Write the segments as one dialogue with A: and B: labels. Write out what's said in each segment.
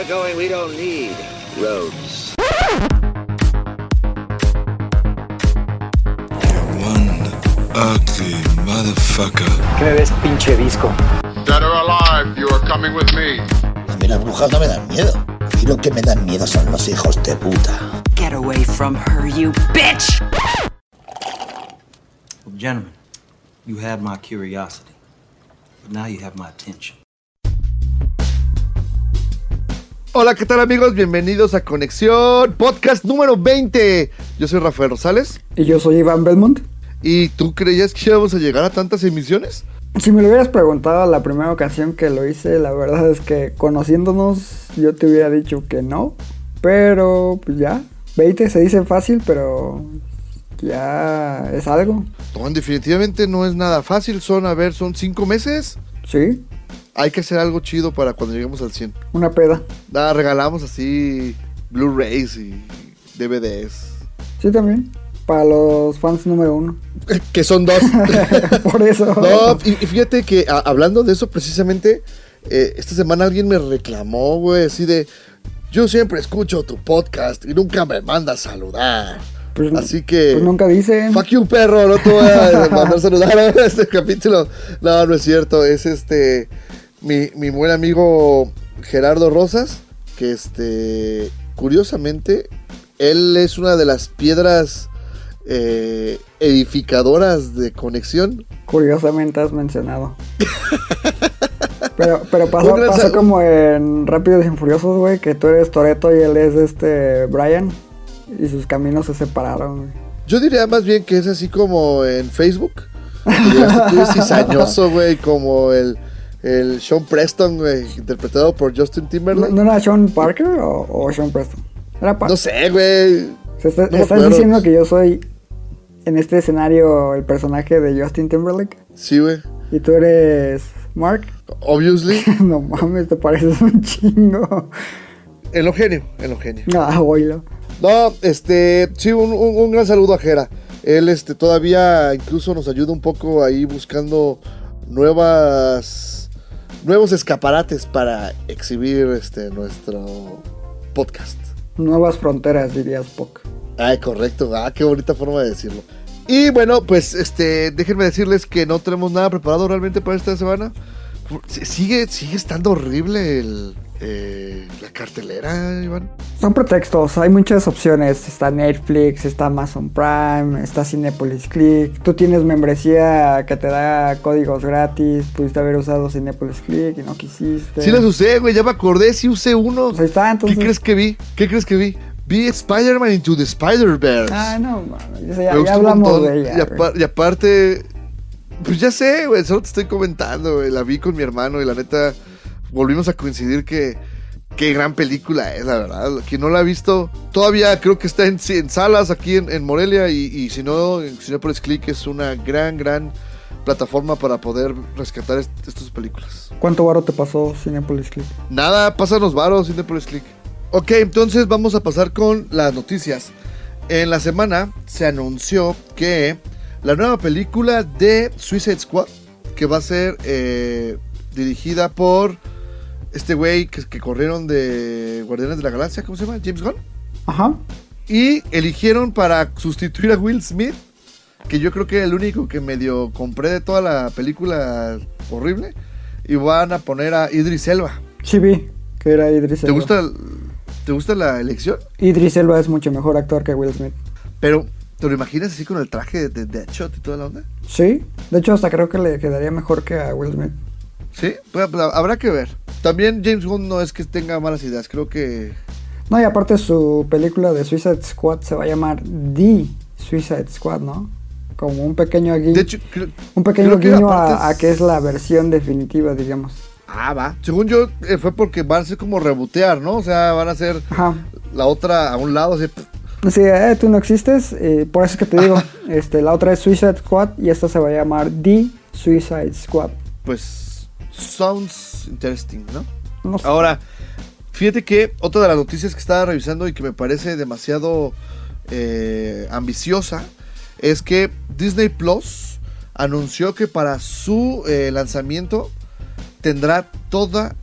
A: we're going, we don't need roads.
B: One ugly motherfucker.
C: ¿Qué me ves, pinche disco?
D: Dead or alive, you are coming with me.
E: A mí las brujas no me dan miedo. A mí lo que me dan miedo son los hijos de puta.
F: Get away from her, you bitch!
G: Well, gentlemen, you had my curiosity, but now you have my attention.
H: Hola, ¿qué tal amigos? Bienvenidos a Conexión, podcast número 20. Yo soy Rafael Rosales.
C: Y yo soy Iván Belmont.
H: ¿Y tú creías que íbamos a llegar a tantas emisiones?
C: Si me lo hubieras preguntado la primera ocasión que lo hice, la verdad es que conociéndonos yo te hubiera dicho que no. Pero pues ya, 20 se dice fácil, pero ya es algo.
H: No, definitivamente no es nada fácil. Son, a ver, son cinco meses.
C: Sí,
H: Hay que hacer algo chido para cuando lleguemos al 100.
C: una peda.
H: Nada, regalamos así Blu-rays y DVDs.
C: Sí, también. Para los fans número uno.
H: que son dos.
C: Por eso.
H: No, y, y fíjate que a- hablando de eso precisamente, eh, esta semana alguien me reclamó, güey, así de, yo siempre escucho tu podcast y nunca me mandas a saludar.
C: Pues,
H: así que...
C: pues nunca dicen.
H: Fuck you, perro, no te voy a mandar a saludar a este capítulo. No, no es cierto, es este, mi, mi buen amigo Gerardo Rosas, que este, curiosamente, él es una de las piedras eh, edificadoras de conexión.
C: Curiosamente has mencionado. Pero, pero pasó, pasó como en Rápidos y Furiosos, güey, que tú eres Toreto y él es este Brian. Y sus caminos se separaron, güey.
H: Yo diría más bien que es así como en Facebook. llegaste tú de cizañoso, güey, como el, el Sean Preston, güey, interpretado por Justin
C: ¿No,
H: Timberlake.
C: no era Sean Parker o, o Sean Preston? Era Parker.
H: No sé, güey.
C: Está-
H: no
C: ¿Estás diciendo que yo soy en este escenario el personaje de Justin Timberlake?
H: Sí, güey.
C: ¿Y tú eres Mark?
H: Obviously.
C: no mames, te pareces un chingo.
H: En lo genio, en lo genio.
C: Ah, oílo.
H: No, este, sí, un, un- un gran saludo a Jera. Él, este, todavía incluso nos ayuda un poco ahí buscando nuevas, nuevos escaparates para exhibir, este, nuestro podcast.
C: Nuevas fronteras, diría Spock.
H: Ay, correcto. Ah, qué bonita forma de decirlo. Y bueno, pues, este, déjenme decirles que no tenemos nada preparado realmente para esta semana. Sigue, sigue estando horrible el, eh, la cartelera, Iván.
C: Son pretextos, hay muchas opciones. Está Netflix, está Amazon Prime, está Cinepolis Click. Tú tienes membresía que te da códigos gratis. Pudiste haber usado Cinepolis Click y no quisiste.
H: Sí las usé, güey, ya me acordé, sí usé uno.
C: Pues ahí está, entonces.
H: ¿Qué crees que vi? ¿Qué crees que vi? Vi Spider-Man Into the Spider-Verse.
C: Ah, no, mames, ya, hablamos de ella.
H: y,
C: güey.
H: apar- y aparte, pues ya sé, güey, solo te estoy comentando, güey. La vi con mi hermano y la neta, volvimos a coincidir que qué gran película es, la verdad. Quien no la ha visto, todavía creo que está en, en salas aquí en, en Morelia y, y si no, en Cinepolis Click es una gran, gran plataforma para poder rescatar est- estas películas.
C: ¿Cuánto varo te pasó Cinepolis Click?
H: Nada, pásanos varos, Cinepolis Click. Ok, entonces vamos a pasar con las noticias. En la semana se anunció que la nueva película de Suicide Squad, que va a ser eh, dirigida por este güey que, que corrieron de Guardianes de la Galaxia, ¿cómo se llama? James Gunn.
C: Ajá.
H: Y eligieron para sustituir a Will Smith, que yo creo que era el único que medio compré de toda la película horrible. Y van a poner a Idris Elba.
C: Sí vi que era Idris
H: ¿Te
C: Elba.
H: gusta, ¿Te gusta la elección?
C: Idris Elba es mucho mejor actor que Will Smith.
H: Pero, ¿te lo imaginas así con el traje de Deadshot y toda la onda?
C: Sí, de hecho hasta creo que le quedaría mejor que a Will Smith.
H: Sí, pues, pues, habrá que ver. También James Gunn no es que tenga malas ideas, creo que...
C: No, y aparte su película de Suicide Squad se va a llamar The Suicide Squad, ¿no? Como un pequeño guiño,
H: De hecho, creo-
C: un pequeño
H: que
C: guiño a, a
H: es-
C: que es la versión definitiva, digamos.
H: Ah, va. Según yo, eh, fue porque van a ser como rebotear, ¿no? O sea, van a
C: Ajá.
H: la otra a un lado, así...
C: Así, eh, tú no existes, eh, por eso es que te digo, este, la otra es Suicide Squad y esta se va a llamar The Suicide Squad.
H: Pues, sounds interesting, ¿no?
C: No sé.
H: Ahora, fíjate que otra de las noticias que estaba revisando y que me parece demasiado eh, ambiciosa es que Disney Plus anunció que para su eh, lanzamiento tendrá toda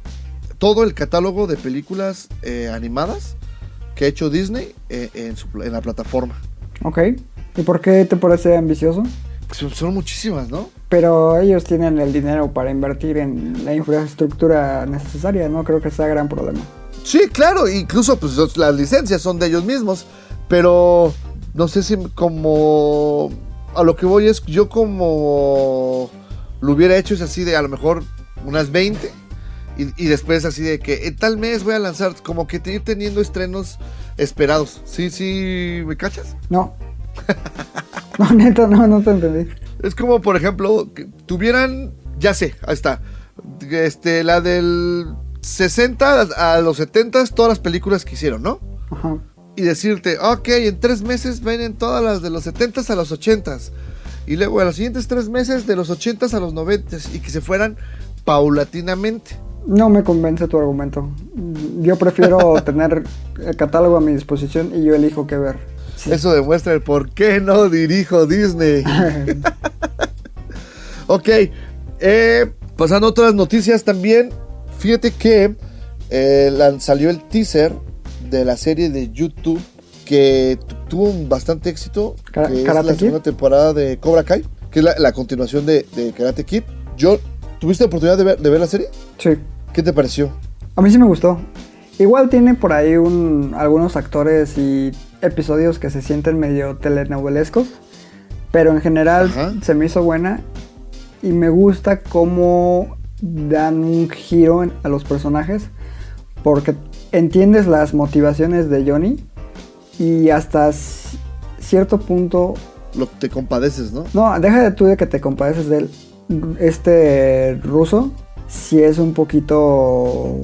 H: todo el catálogo de películas eh, animadas que ha hecho Disney en, su en la plataforma.
C: Ok. ¿Y por qué te parece ambicioso?
H: Son, son muchísimas, ¿no?
C: Pero ellos tienen el dinero para invertir en la infraestructura necesaria, no creo que sea gran problema.
H: Sí, claro, incluso pues las licencias son de ellos mismos, pero no sé si como a lo que voy es yo como lo hubiera hecho es así de a lo mejor unas 20 y, y después así de que en tal mes voy a lanzar como que te- ir teniendo estrenos esperados. Sí, sí, ¿me cachas?
C: No. no, neta, no, no te entendí.
H: Es como, por ejemplo, que tuvieran, ya sé, ahí está, este, la del 60 a los 70, todas las películas que hicieron, ¿no?
C: Ajá.
H: y decirte, ok, en tres meses vienen todas las de los 70s a los 80s. Y luego a los siguientes tres meses de los 80s a los 90s. Y que se fueran paulatinamente.
C: No me convence tu argumento. Yo prefiero tener el catálogo a mi disposición y yo elijo qué ver. Sí.
H: Eso demuestra el por qué no dirijo Disney. ok, eh, pasando a otras noticias también. Fíjate que eh, salió el teaser de la serie de YouTube que tu- tuvo un bastante éxito.
C: Ka-
H: que es la
C: Kid.
H: segunda temporada de Cobra Kai, que es la, la continuación de, de Karate Kid. Yo, ¿tuviste oportunidad de ver, de ver la serie?
C: Sí.
H: ¿Qué te pareció?
C: A mí sí me gustó. Igual tiene por ahí un, algunos actores y episodios que se sienten medio telenovelescos, pero en general
H: Ajá.
C: se me hizo buena y me gusta cómo dan un giro a los personajes porque entiendes las motivaciones de Johnny y hasta cierto punto
H: Lo, te compadeces, ¿no?
C: no, deja de tú de que te compadeces de él. Este ruso, si es un poquito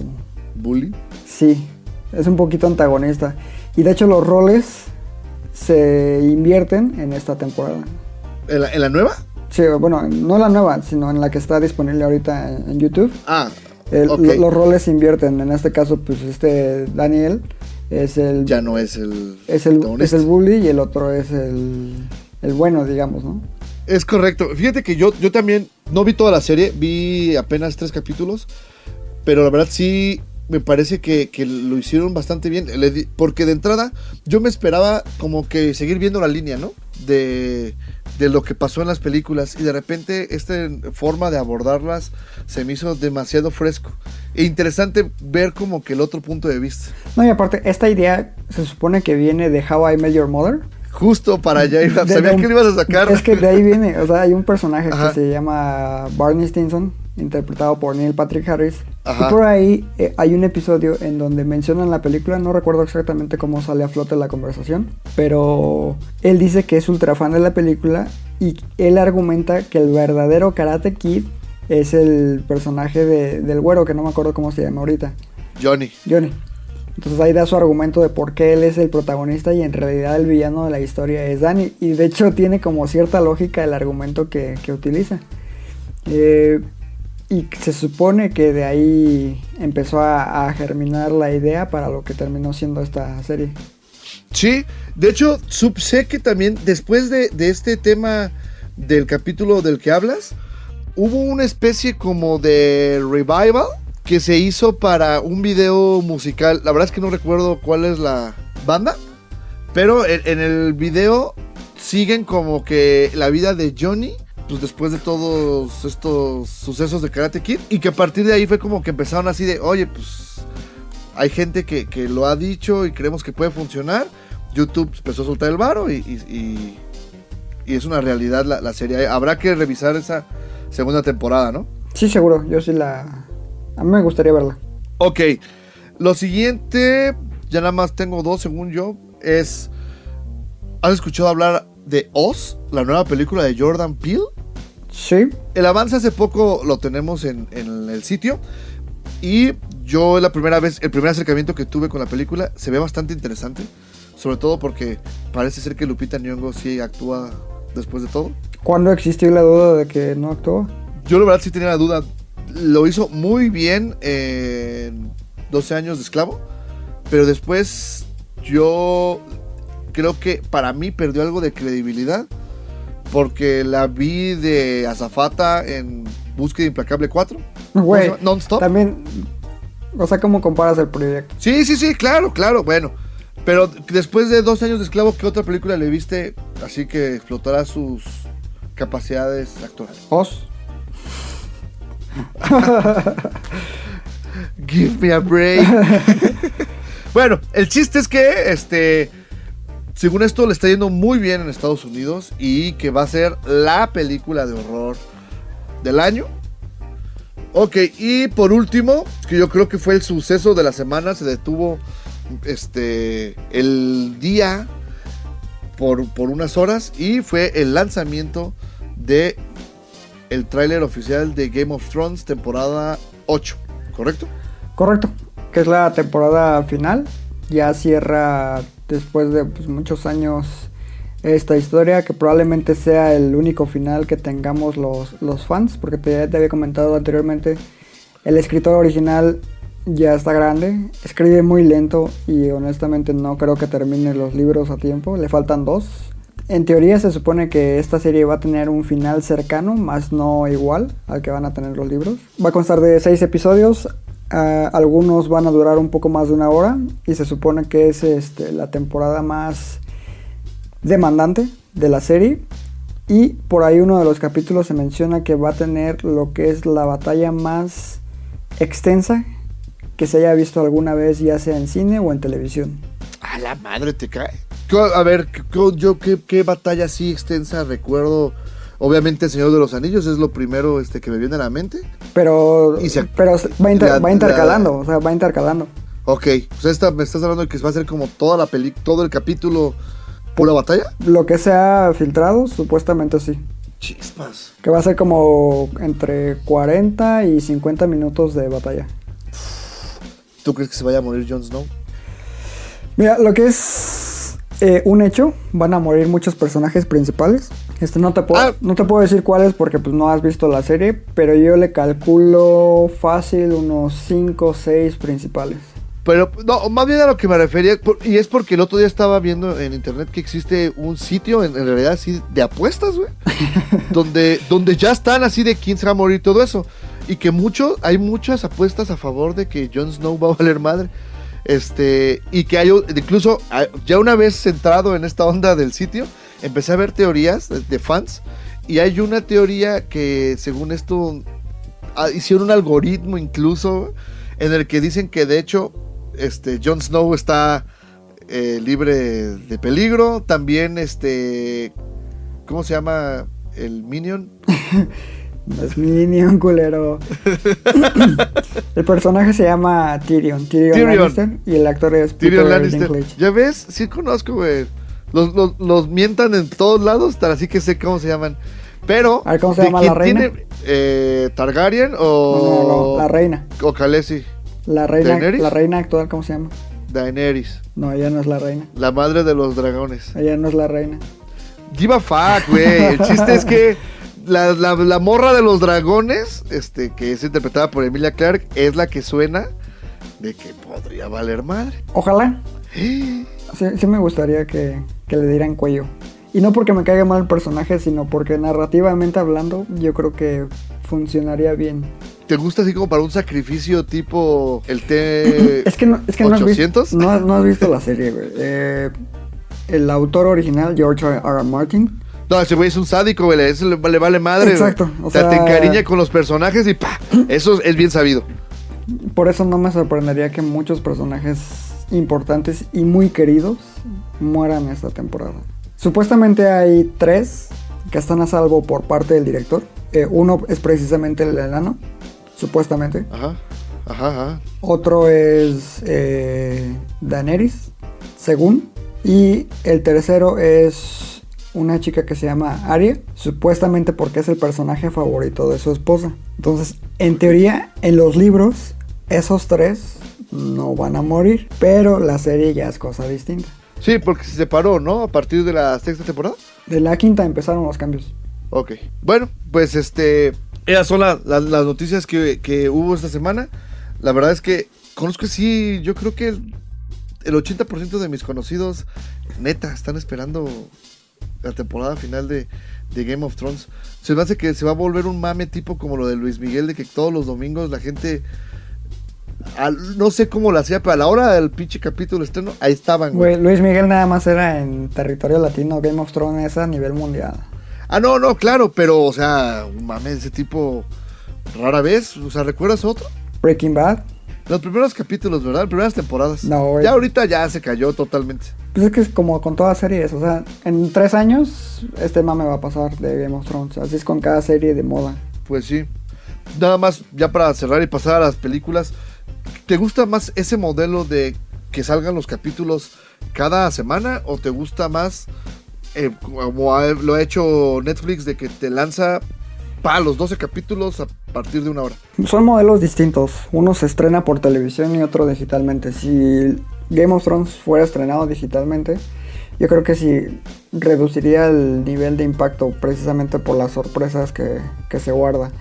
H: Bully.
C: Sí, es un poquito antagonista. Y de hecho los roles se invierten en esta temporada.
H: ¿En la, en la nueva?
C: Sí, bueno, no la nueva, sino en la que está disponible ahorita en, en YouTube.
H: Ah,
C: El- lo- los roles se invierten. En este caso, pues este Daniel es el,
H: ya no es el
C: es el, es el bully y el otro es el, el bueno, digamos, ¿no?
H: Es correcto. Fíjate que yo, yo también no vi toda la serie, vi apenas tres capítulos, pero la verdad sí me parece que, que lo hicieron bastante bien. Porque de entrada yo me esperaba como que seguir viendo la línea, ¿no? De, de lo que pasó en las películas y de repente esta forma de abordarlas se me hizo demasiado fresco. E interesante ver como que el otro punto de vista.
C: No, y aparte, esta idea se supone que viene de How I Met Your Mother.
H: Justo para allá iba. Sabía
C: de
H: que lo ibas a sacar.
C: Es que de ahí viene, o sea, hay un personaje
H: Ajá.
C: que se llama Barney Stinson, interpretado por Neil Patrick Harris.
H: Ajá.
C: Y por ahí eh, hay un episodio en donde mencionan la película, no recuerdo exactamente cómo sale a flote la conversación, pero él dice que es ultra fan de la película y él argumenta que el verdadero Karate Kid es el personaje de- del güero, que no me acuerdo cómo se llama ahorita,
H: Johnny.
C: Johnny. Entonces ahí da su argumento de por qué él es el protagonista y en realidad el villano de la historia es Danny. Y de hecho tiene como cierta lógica el argumento que, que utiliza. Eh, y se supone que de ahí empezó a, germinar la idea para lo que terminó siendo esta serie.
H: Sí, de hecho, sé que también después de, de este tema del capítulo del que hablas, hubo una especie como de revival que se hizo para un video musical. La verdad es que no recuerdo cuál es la banda, pero en el video siguen como que la vida de Johnny. Pues después de todos estos sucesos de Karate Kid. Y que a partir de ahí fue como que empezaron así de, oye, pues hay gente que, que lo ha dicho y creemos que puede funcionar. YouTube empezó a soltar el varo y, y- y- y es una realidad la, la serie. Habrá que revisar esa segunda temporada, ¿no?
C: Sí, seguro, yo sí la... A mí me gustaría verla.
H: Ok, lo siguiente, ya nada más tengo dos según yo, es... ¿Has escuchado hablar de Oz, la nueva película de Jordan Peele?
C: Sí,
H: El avance hace poco lo tenemos en, en el sitio. Y yo la primera vez, el primer acercamiento que tuve con la película se ve bastante interesante. Sobre todo porque parece ser que Lupita Nyong'o sí actúa después de todo.
C: ¿cuándo existió la duda de que no actuó?
H: Yo la verdad sí tenía la duda. Lo hizo muy bien en 12 años de esclavo. Pero después yo creo que para mí perdió algo de credibilidad. Porque la vi de azafata en Búsqueda Implacable 4.
C: Güey.
H: Non-stop.
C: También O sea, ¿cómo comparas el proyecto?
H: Sí, sí, sí, claro, claro, bueno. Pero después de dos años de esclavo, ¿qué otra película le viste así que explotará sus capacidades actorales?
C: Oz.
H: Give me a break. bueno, el chiste es que, este, según esto, le está yendo muy bien en Estados Unidos y que va a ser la película de horror del año. Ok, y por último, que yo creo que fue el suceso de la semana, se detuvo este el día por, por unas horas y fue el lanzamiento de el tráiler oficial de Game of Thrones temporada 8, ¿correcto?
C: Correcto. Que es la temporada final. Ya cierra después de pues, muchos años esta historia. Que probablemente sea el único final que tengamos los, los fans. Porque te, te había comentado anteriormente. El escritor original ya está grande. Escribe muy lento. Y honestamente no creo que termine los libros a tiempo. Le faltan dos. En teoría se supone que esta serie va a tener un final cercano, más no igual al que van a tener los libros. Va a constar de seis episodios, uh, algunos van a durar un poco más de una hora y se supone que es este, la temporada más demandante de la serie. Y por ahí uno de los capítulos se menciona que va a tener lo que es la batalla más extensa que se haya visto alguna vez, ya sea en cine o en televisión.
H: A la madre te cae. A ver, yo qué, qué batalla así extensa recuerdo. Obviamente el Señor de los Anillos es lo primero este, que me viene a la mente.
C: Pero,
H: Y se-
C: pero va, inter-
H: la-
C: va intercalando,
H: la-
C: o sea, va intercalando.
H: Ok, pues esta, me estás hablando de que va a ser como toda la peli, todo el capítulo pura batalla.
C: Lo que se ha filtrado, supuestamente sí.
H: Chispas.
C: Que va a ser como entre 40 y 50 minutos de batalla.
H: ¿Tú crees que se vaya a morir Jon Snow?
C: Mira, lo que es eh, un hecho, van a morir muchos personajes principales. Este no te puedo,
H: Ah.
C: no te puedo decir cuáles porque pues no has visto la serie, pero yo le calculo fácil unos 5 o 6 principales.
H: Pero, no, más bien a lo que me refería, y es porque el otro día estaba viendo en internet que existe un sitio, en, en realidad así, de apuestas, güey, donde, donde ya están así de quién se va a morir y todo eso. Y que mucho, hay muchas apuestas a favor de que Jon Snow va a valer madre. Este, y que hay, incluso, ya una vez centrado en esta onda del sitio, empecé a ver teorías de, de fans. Y hay una teoría que, según esto, ah, hicieron un algoritmo incluso en el que dicen que de hecho este Jon Snow está eh, libre de peligro también este cómo se llama el minion
C: No es Minion, culero. el personaje se llama Tyrion, Tyrion,
H: Tyrion.
C: Lannister, y el actor es
H: Tyrion
C: Peter
H: Lannister
C: Dinklage.
H: ya ves sí conozco güey los, los, los mientan en todos lados así que sé cómo se llaman pero
C: A ver, ¿cómo se
H: ¿de
C: llama la reina?
H: tiene, eh, Targaryen
C: No,
H: o
C: no, no, la reina.
H: o Khaleesi
C: La reina,
H: ¿Daenerys?
C: la reina actual, ¿cómo se llama?
H: Daenerys
C: No, ella no es la reina.
H: la madre de los dragones
C: Ella no es la reina.
H: Give a fuck, güey. El chiste es que la, la- la morra de los dragones, este, que es interpretada por Emilia Clark, es la que suena de que podría valer madre.
C: Ojalá. Sí, sí me gustaría que, que le dieran cuello. Y no porque me caiga mal el personaje, sino porque narrativamente hablando, yo creo que funcionaría bien.
H: ¿Te gusta así como para un sacrificio tipo el T
C: Es que no, es que no has,
H: 800?
C: visto, no, no has visto la serie, güey. Eh, el autor original, George R. R. Martin,
H: No, ese güey es un sádico, güey. Ese le, le vale madre.
C: Exacto, o
H: O sea,
C: sea-
H: te encariña con los personajes y pa. Eso es bien sabido.
C: por eso no me sorprendería que muchos personajes importantes y muy queridos mueran esta temporada. Supuestamente hay tres que están a salvo por parte del director. Eh, uno es precisamente el enano, supuestamente.
H: Ajá. Ajá, ajá.
C: Otro es eh, Daenerys, según. Y el tercero es una chica que se llama Arya, supuestamente porque es el personaje favorito de su esposa. Entonces, en teoría, en los libros, esos tres no van a morir, pero la serie ya es cosa distinta.
H: Sí, porque se separó, ¿no? A partir de la sexta temporada.
C: De la quinta empezaron los cambios.
H: Ok. Bueno, pues este. Esas son la- la- las noticias que, que hubo esta semana. La verdad es que conozco, sí, yo creo que el, el 80% de mis conocidos, neta, están esperando la temporada final de, de Game of Thrones. Se me hace que se va a volver un mame tipo como lo de Luis Miguel, de que todos los domingos la gente al- no sé cómo lo hacía, pero a la hora del pinche capítulo estreno, ahí estaban, güey.
C: Luis Miguel nada más era en territorio latino, Game of Thrones es a nivel mundial.
H: Ah, no, no, claro, pero, o sea, mames, ese tipo rara vez, o sea, ¿recuerdas otro?
C: Breaking Bad,
H: Los primeros capítulos, ¿verdad? Las primeras temporadas.
C: No, güey.
H: Ya ahorita ya se cayó totalmente.
C: pues es que es como con todas series, o sea, en tres años este mame va a pasar de Game of Thrones, así es con cada serie de moda.
H: Pues sí. Nada más, ya para cerrar y pasar a las películas, ¿te gusta más ese modelo de que salgan los capítulos cada semana o te gusta más eh, como ha- lo ha hecho Netflix de que te lanza pa los 12 capítulos a partir de una hora?
C: Son modelos distintos, uno se estrena por televisión y otro digitalmente. Si Game of Thrones fuera estrenado digitalmente, yo creo que sí reduciría el nivel de impacto precisamente por las sorpresas que, que se guarda.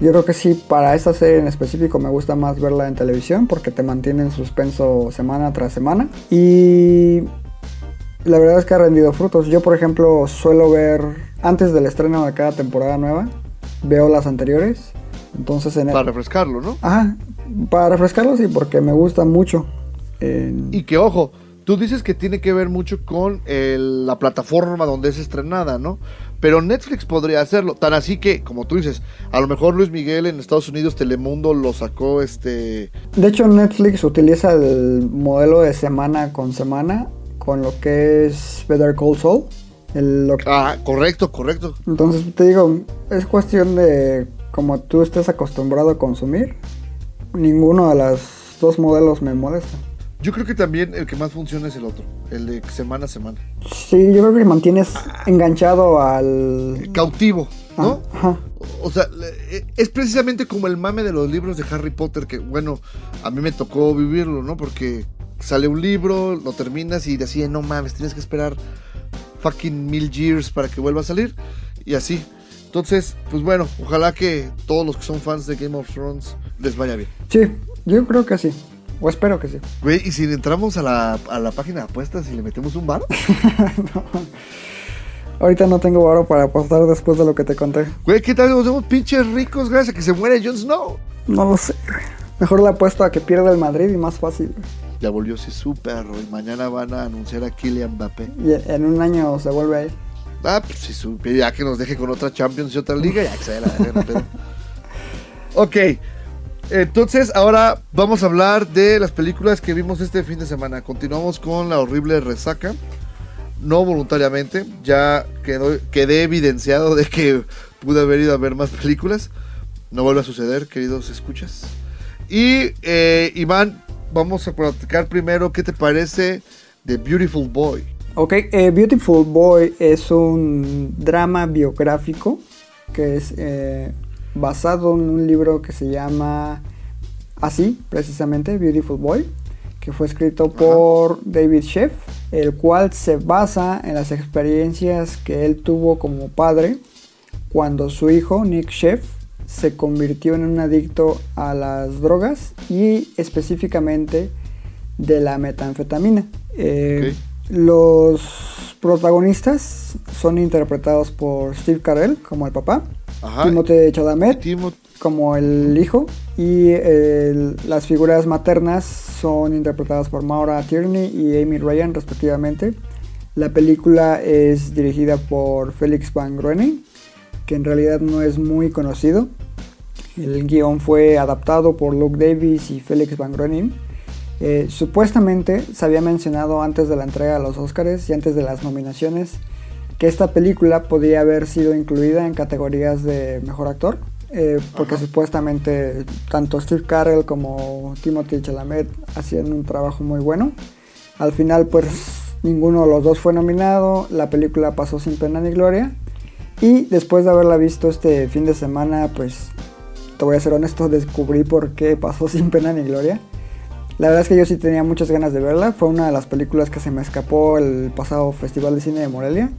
C: Yo creo que sí, para esta serie en específico me gusta más verla en televisión porque te mantiene en suspenso semana tras semana. Y la verdad es que ha rendido frutos. Yo, por ejemplo, suelo ver antes del estreno de cada temporada nueva, veo las anteriores. Entonces en el-
H: Para refrescarlo, ¿no?
C: Ajá, para refrescarlo sí, porque me gusta mucho. Eh,
H: Y que ojo, tú dices que tiene que ver mucho con el- la plataforma donde es estrenada, ¿no? Pero Netflix podría hacerlo. Tan así que, como tú dices, a lo mejor Luis Miguel en Estados Unidos, Telemundo lo sacó este.
C: de hecho, Netflix utiliza el modelo de semana con semana con lo que es Better Call Saul. El- lo-
H: Ah, correcto, correcto.
C: entonces te digo, es cuestión de como tú estés acostumbrado a consumir. Ninguno de los dos modelos me molesta.
H: Yo creo que también el que más funciona es el otro, el de semana a semana.
C: Sí, yo creo que mantienes enganchado al...
H: Cautivo, ¿no?
C: Ajá.
H: O sea, le- es precisamente como el mame de los libros de Harry Potter, que bueno, a mí me tocó vivirlo, ¿no? Porque sale un libro, lo terminas y decía, no mames, tienes que esperar fucking mil years para que vuelva a salir. Y así. Entonces, pues bueno, ojalá que todos los que son fans de Game of Thrones les vaya bien.
C: Sí, yo creo que sí. O espero que sí.
H: Güey, y si entramos a la, a la página de apuestas y le metemos un bar,
C: Ahorita no tengo varo para apostar después de lo que te conté.
H: güey, ¿qué tal? Nos vemos pinches ricos gracias a que se muere Jon Snow.
C: No lo sé. güey. Mejor le apuesto a que pierda el Madrid y más fácil. güey.
H: Ya volvió sí su perro y mañana van a anunciar a Kylian Mbappé.
C: Y en un año se vuelve a ir.
H: Ah, pues si supe, ya que nos deje con otra Champions y otra liga, ya que se la no pedo. Ok, entonces ahora vamos a hablar de las películas que vimos este fin de semana. Continuamos con la horrible resaca. No voluntariamente, ya quedó, quedé evidenciado de que pude haber ido a ver más películas. No vuelve a suceder, queridos escuchas. Y eh, Iván, vamos a platicar primero qué te parece de Beautiful Boy.
C: Ok, eh, Beautiful Boy es un drama biográfico que es eh, basado en un libro que se llama así, precisamente, Beautiful Boy, que fue escrito por David Sheff, el cual se basa en las experiencias que él tuvo como padre cuando su hijo, Nick Sheff, se convirtió en un adicto a las drogas y específicamente de la metanfetamina. Eh, Los protagonistas son interpretados por Steve Carell como el papá,
H: Ajá.
C: Timothée Chalamet
H: Timo-
C: como el hijo y el- las figuras maternas son interpretadas por Maura Tierney y Amy Ryan respectivamente. La película es dirigida por Felix Van Groening, que en realidad no es muy conocido. El guion fue adaptado por Luke Davis y Felix Van Groening. Eh, supuestamente se había mencionado antes de la entrega de los Oscars y antes de las nominaciones que esta película podía haber sido incluida en categorías de mejor actor, eh, porque supuestamente tanto Steve Carell como Timothy Chalamet hacían un trabajo muy bueno. Al final, pues ninguno de los dos fue nominado, la película pasó sin pena ni gloria. Y después de haberla visto este fin de semana, pues te voy a ser honesto, descubrí por qué pasó sin pena ni gloria. La verdad es que yo sí tenía muchas ganas de verla. Fue una de las películas que se me escapó el pasado Festival de Cine de Morelia.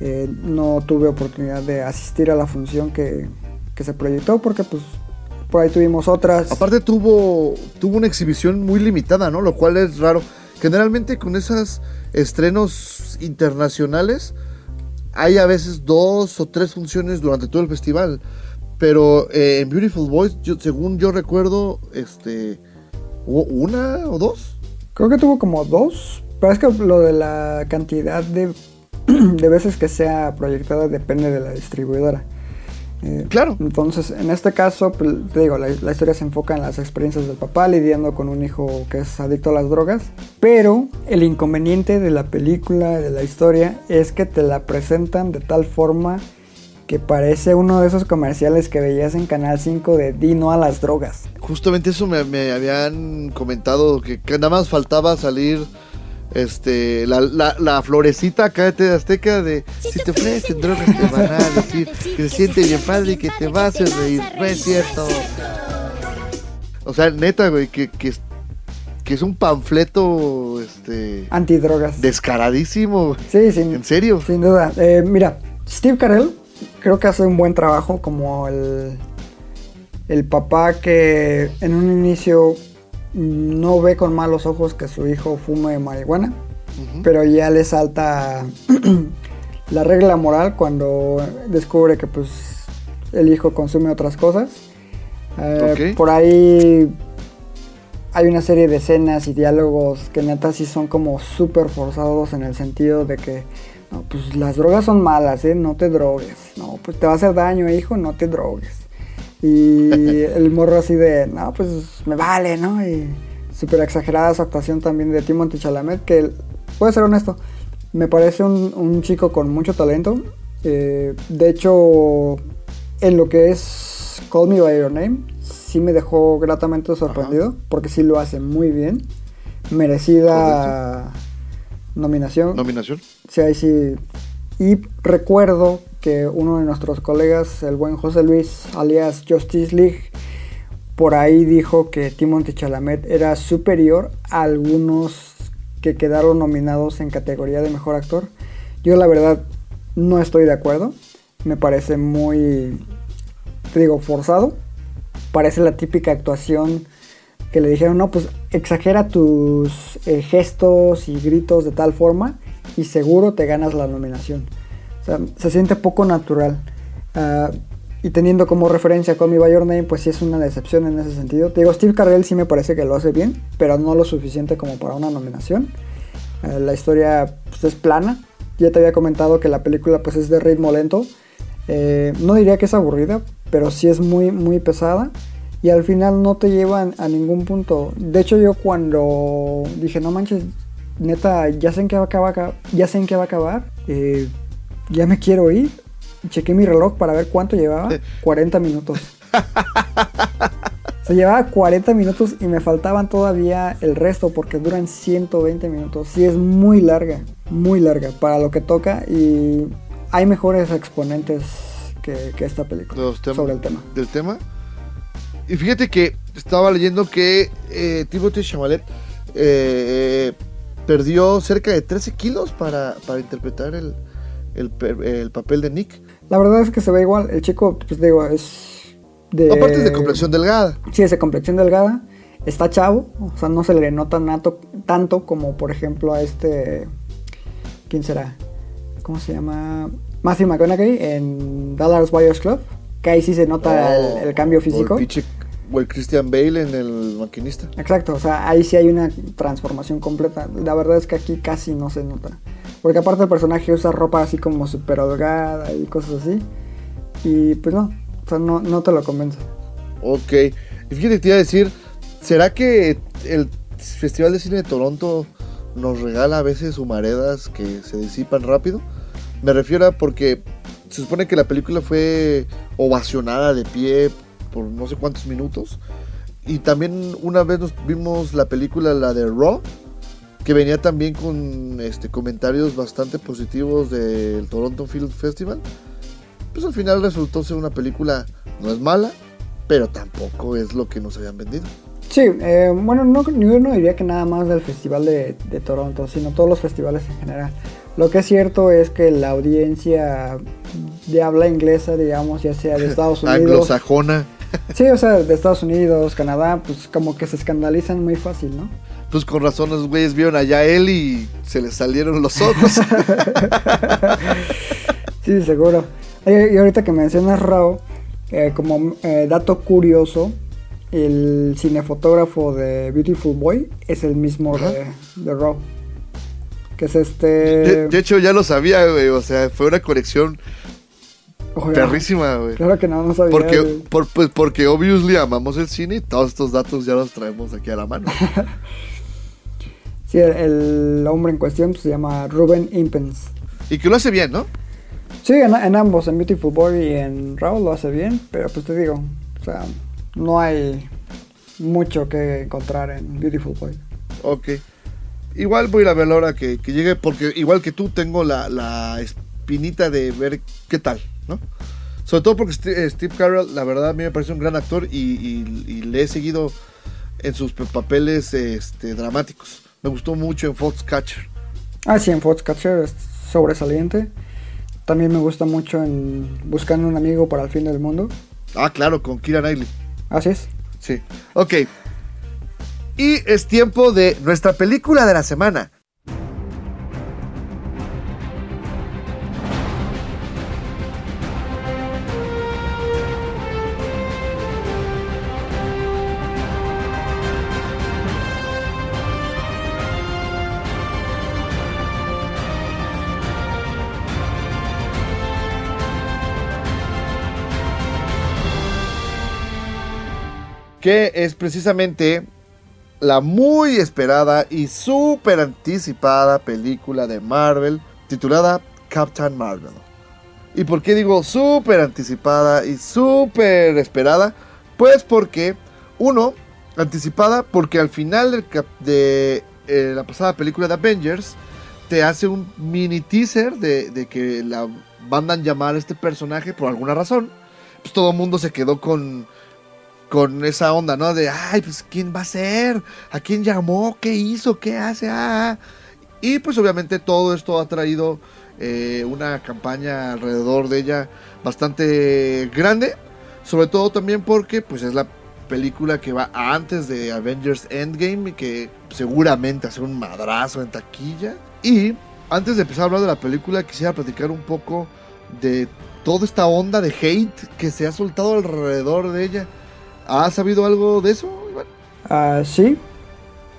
C: Eh, no tuve oportunidad de asistir a la función que, que se proyectó porque pues por ahí tuvimos otras.
H: Aparte tuvo, tuvo una exhibición muy limitada, ¿no? Lo cual es raro. Generalmente con esos estrenos internacionales hay a veces dos o tres funciones durante todo el festival. Pero eh, en Beautiful Boys, yo- según yo recuerdo, este, hubo una o dos.
C: Creo que tuvo como dos, pero es que lo de la cantidad de, de veces que sea proyectada depende de la distribuidora. Eh,
H: Claro.
C: Entonces, en este caso, pues, te digo, la, la historia se enfoca en las experiencias del papá lidiando con un hijo que es adicto a las drogas, pero el inconveniente de la película, de la historia, es que te la presentan de tal forma que parece uno de esos comerciales que veías en Canal 5 de Di no a las drogas.
H: Justamente eso me, me habían comentado, que, que nada más faltaba salir este la, la, la florecita acá de Azteca de si te ofrecen drogas te van a decir que se siente bien padre y que te va a reír. No es cierto. O sea, neta, güey, que, que, es- que es un panfleto este
C: Antidrogas.
H: descaradísimo.
C: Sí, sin,
H: ¿En serio?
C: Sin duda. Eh, mira, Steve Carell creo que hace un buen trabajo como el, el papá que en un inicio no ve con malos ojos que su hijo fume marihuana, pero ya le salta la regla moral cuando descubre que pues el hijo consume otras cosas. Eh. Por ahí hay una serie de escenas y diálogos que neta sí son como súper forzados en el sentido de que, no, pues las drogas son malas, ¿eh? No te drogues. No, pues te va a hacer daño, hijo, no te drogues. Y el morro así de, no, pues me vale, ¿no? Y súper exagerada su actuación también de Timothy Chalamet, que puede ser honesto, me parece un, un chico con mucho talento. Eh, de hecho, en lo que es Call Me By Your Name, sí me dejó gratamente sorprendido, porque sí lo hace muy bien. Merecida nominación.
H: Nominación.
C: Sí, ahí sí. Y recuerdo que uno de nuestros colegas, el buen José Luis, alias Justice League, por ahí dijo que Timothy Chalamet era superior a algunos que quedaron nominados en categoría de mejor actor. Yo la verdad no estoy de acuerdo. Me parece muy, digo, forzado. Parece la típica actuación que le dijeron, no, pues exagera tus eh, gestos y gritos de tal forma y seguro te ganas la nominación. O sea, se siente poco natural. Ah, y teniendo como referencia Call Me By Your Name, pues sí es una decepción en ese sentido. Te digo, Steve Carell sí me parece que lo hace bien, pero no lo suficiente como para una nominación. Eh, la historia pues, es plana. Ya te había comentado que la película pues es de ritmo lento. Eh, no diría que es aburrida, pero sí es muy, muy pesada. Y al final no te llevan a ningún punto. De hecho, yo cuando dije, no manches, neta, ya sé en qué va a acabar, ya sé en qué va a acabar. eh, ya me quiero ir. Chequé mi reloj para ver cuánto llevaba. 40 minutos. Se llevaba 40 minutos y me faltaban todavía el resto porque duran 120 minutos. Sí, es muy larga, muy larga para lo que toca y hay mejores exponentes que, que esta película sobre el tema.
H: Del tema. Y fíjate que estaba leyendo que eh, Timothée Chalamet eh, perdió cerca de 13 kilos para, para interpretar el, el, el papel de Nick.
C: La verdad es que se ve igual. El chico, pues digo, es de...
H: Aparte es de complexión delgada.
C: Sí, es de complexión delgada. Está chavo, o sea, no se le nota nato, tanto como, por ejemplo, a este. ¿Quién será? ¿Cómo se llama? Matthew McConaughey en Dallas Buyers Club. Que ahí sí se nota
H: Oh,
C: el, el cambio
H: O
C: físico.
H: el, o el Christian Bale en el maquinista.
C: Exacto, o sea, ahí sí hay una transformación completa. La verdad es que aquí casi no se nota. Porque aparte el personaje usa ropa así como súper holgada y cosas así. Y pues no, o sea, no, no te lo convence.
H: Ok. Y fíjate, te iba a decir, ¿será que el Festival de Cine de Toronto nos regala a veces humaredas que se disipan rápido? Me refiero a porque se supone que la película fue ovacionada de pie por no sé cuántos minutos. Y también una vez nos vimos la película, la de Raw, que venía también con este, comentarios bastante positivos del Toronto Film Festival. Pues al final resultó ser una película, no es mala, pero tampoco es lo que nos habían vendido.
C: Sí, eh, bueno, no, yo no diría que nada más del Festival de, de Toronto, sino todos los festivales en general. Lo que es cierto es que la audiencia de habla inglesa, digamos, ya sea de Estados Unidos,
H: Anglosajona.
C: sí, o sea, de Estados Unidos, Canadá, pues como que se escandalizan muy fácil, ¿no?
H: Pues con razón los güeyes vieron allá a él y se les salieron los ojos.
C: Sí, seguro. Y ahorita que mencionas Raw, Eh, como eh, dato curioso, el cinefotógrafo de Beautiful Boy es el mismo de, de Raw. Que es este.
H: De, de hecho, ya lo sabía, güey. O sea, fue una conexión
C: Oiga,
H: perrísima, güey.
C: Claro que no, no sabía.
H: Porque, por, pues, porque obviously amamos el cine y todos estos datos ya los traemos aquí a la mano.
C: Sí, el, hombre en cuestión pues, se llama Ruben Impens.
H: y que lo hace bien, ¿no?
C: Sí, en, en ambos, en Beautiful Boy y en Raw lo hace bien, pero pues te digo, o sea, no hay mucho que encontrar en Beautiful Boy.
H: Ok. Igual voy a ir a verlo ahora que, que llegue, porque igual que tú tengo la, la espinita de ver qué tal, ¿no? Sobre todo porque St- eh, Steve Carell, la verdad, a mí me parece un gran actor y, y- y le he seguido en sus papeles este, dramáticos. Me gustó mucho en Foxcatcher.
C: Ah, sí, en Foxcatcher es sobresaliente. También me gusta mucho en Buscando un amigo para el fin del mundo.
H: Ah, claro, con Kira Knightley.
C: Así es.
H: Sí. Ok. Y es tiempo de nuestra película de la semana. Que es precisamente la muy esperada y súper anticipada película de Marvel titulada Captain Marvel. ¿Y por qué digo súper anticipada y súper esperada? Pues porque, uno, anticipada porque al final de eh, la pasada película de Avengers te hace un mini teaser de, de que la mandan llamar a este personaje por alguna razón. Pues todo el mundo se quedó con, con esa onda, ¿no? De, ay, pues, ¿quién va a ser? ¿A quién llamó? ¿Qué hizo? ¿Qué hace? Ah, ah". Y pues obviamente todo esto ha traído eh, una campaña alrededor de ella bastante grande. Sobre todo también porque pues es la película que va antes de Avengers Endgame y que seguramente hace un madrazo en taquilla. Y antes de empezar a hablar de la película quisiera platicar un poco de toda esta onda de hate que se ha soltado alrededor de ella. ¿Has sabido algo de eso, Iván?
C: Ah, sí,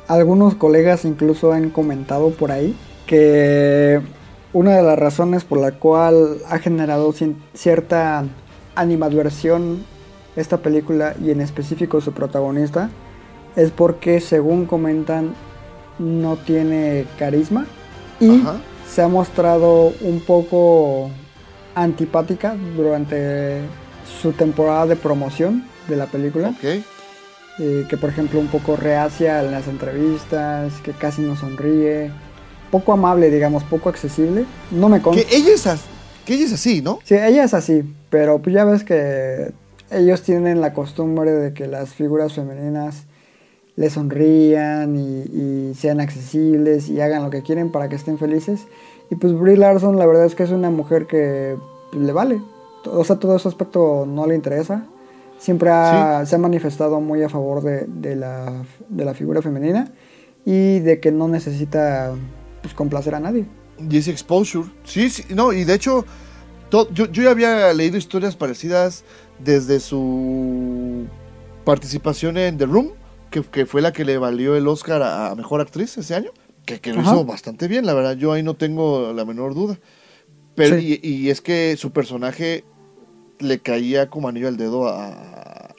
C: algunos colegas incluso han comentado por ahí que una de las razones por la cual ha generado cierta animadversión esta película y en específico su protagonista es porque según comentan no tiene carisma y
H: Ajá.
C: se ha mostrado un poco antipática durante su temporada de promoción de la película eh, que por ejemplo un poco reacia en las entrevistas, que casi no sonríe, poco amable, digamos, poco accesible. No me consta.
H: Que ella es, as- que ella es así, ¿no?
C: Sí, ella es así, pero pues ya ves que ellos tienen la costumbre de que las figuras femeninas le sonrían y, y sean accesibles y hagan lo que quieren para que estén felices. Y pues Brie Larson la verdad es que es una mujer que pues, le vale. O sea, todo ese aspecto no le interesa. Siempre ha- se ha manifestado muy a favor de, de la, de la figura femenina y de que no necesita pues, complacer a nadie.
H: Y ese exposure. Sí, sí, no, y de hecho, to- yo, yo ya había leído historias parecidas desde su participación en The Room, que, que fue la que le valió el Oscar a, a Mejor Actriz ese año, que, que lo
C: Ajá.
H: hizo bastante bien, la verdad, yo ahí no tengo la menor duda. Pero,
C: Sí.
H: y, y es que su personaje le caía como anillo al dedo a,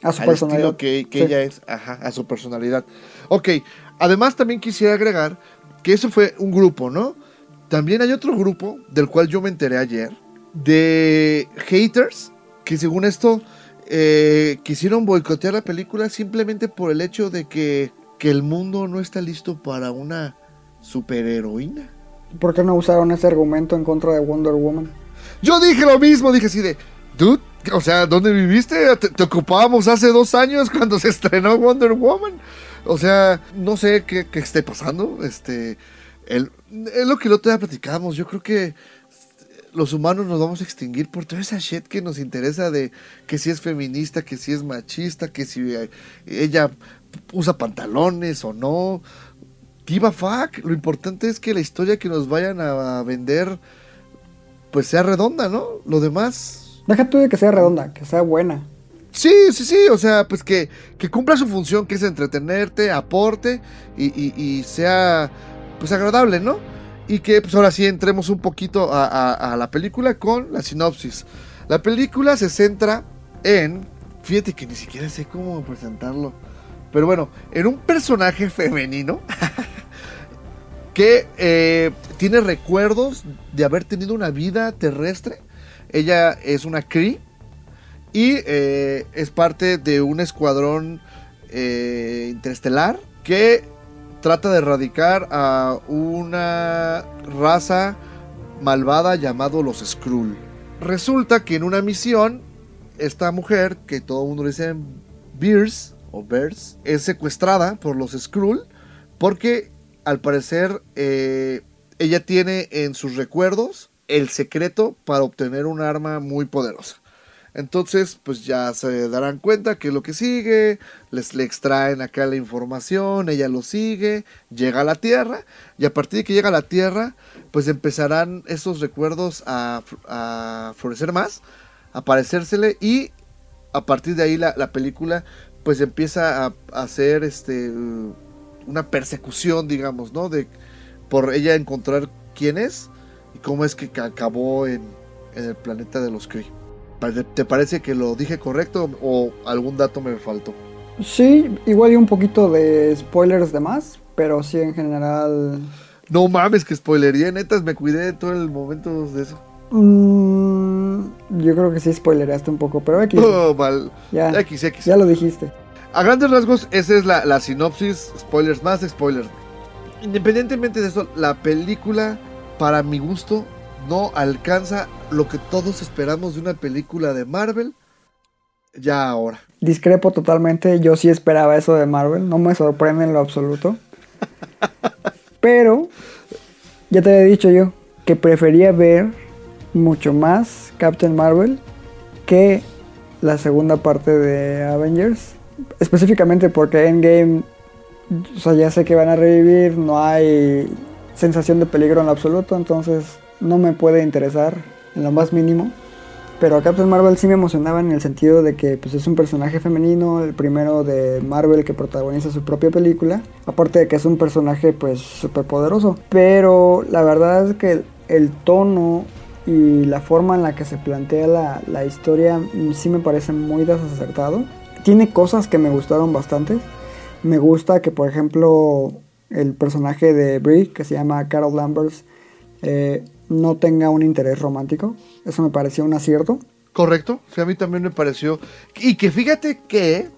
C: A su
H: al
C: personalidad.
H: que, que
C: Sí.
H: ella es, ajá, a su personalidad. Ok, además también quisiera agregar que eso fue un grupo, ¿no? También hay otro grupo del cual yo me enteré ayer, de haters, que según esto eh, quisieron boicotear la película simplemente por el hecho de que, que el mundo no está listo para una superheroína.
C: ¿Por qué no usaron ese argumento en contra de Wonder Woman?
H: Yo dije lo mismo, dije así de, dude, o sea, ¿dónde viviste? Te, ocupábamos hace dos años cuando se estrenó Wonder Woman. O sea, no sé qué, qué esté pasando. Este, el- es lo que el otro día platicábamos. Yo creo que los humanos nos vamos a extinguir por toda esa shit que nos interesa de que si es feminista, que si es machista, que si eh, ella usa pantalones o no. Give a fuck. Lo importante es que la historia que nos vayan a vender pues sea redonda, ¿no? Lo demás.
C: Deja tú de que sea redonda, que sea buena.
H: Sí, sí, sí, o sea, pues que, que cumpla su función, que es entretenerte, aporte y, sea pues agradable, ¿no? Y que pues ahora sí entremos un poquito a la película con la sinopsis. La película se centra en, fíjate que ni siquiera sé cómo presentarlo, pero bueno, en un personaje femenino que eh, tiene recuerdos de haber tenido una vida terrestre. Ella es una Cree y eh, es parte de un escuadrón eh, interestelar que trata de erradicar a una raza malvada llamado los Skrull. Resulta que en una misión, esta mujer, que todo el mundo le dice Beers o Bears, es secuestrada por los Skrull porque al parecer eh, ella tiene en sus recuerdos el secreto para obtener un arma muy poderosa. Entonces, pues ya se darán cuenta que lo que sigue, les le extraen acá la información, ella lo sigue, llega a la Tierra, y a partir de que llega a la Tierra, pues empezarán esos recuerdos a, fl- a florecer más, a aparecérsele, y a partir de ahí la, la película, pues empieza a, a hacer este una persecución, digamos, ¿no? De por ella encontrar quién es y cómo es que ca- acabó en, en el planeta de los Kree. ¿Te parece que lo dije correcto o algún dato me faltó?
C: Sí, igual y un poquito de spoilers de más, pero sí en general.
H: No mames, que spoilería, netas, me cuidé todo el momento de eso.
C: mm, yo creo que sí spoileraste un poco, pero X.
H: Oh, mal.
C: ya,
H: X, X.
C: ya lo dijiste.
H: A grandes rasgos, esa es la, la sinopsis. Spoilers más, spoilers. Independientemente de eso, la película, para mi gusto, no alcanza lo que todos esperamos de una película de Marvel. Ya ahora.
C: Discrepo totalmente, yo sí esperaba eso de Marvel, no me sorprende en lo absoluto. Pero, ya te había dicho yo, que prefería ver mucho más Captain Marvel que la segunda parte de Avengers. Específicamente porque Endgame, o sea, ya sé que van a revivir, no hay sensación de peligro en absoluto, entonces no me puede interesar en lo más mínimo. Pero a Captain Marvel sí me emocionaba en el sentido de que pues, es un personaje femenino, el primero de Marvel que protagoniza su propia película. Aparte de que es un personaje pues súper poderoso. Pero la verdad es que el, tono y la forma en la que se plantea la, la historia sí me parece muy desacertado. Tiene cosas que me gustaron bastante. Me gusta que por ejemplo el personaje de Brie, que se llama Carol Danvers, eh, no tenga un interés romántico. Eso me pareció un acierto.
H: Correcto, sí, a mí también me pareció. Y que fíjate que.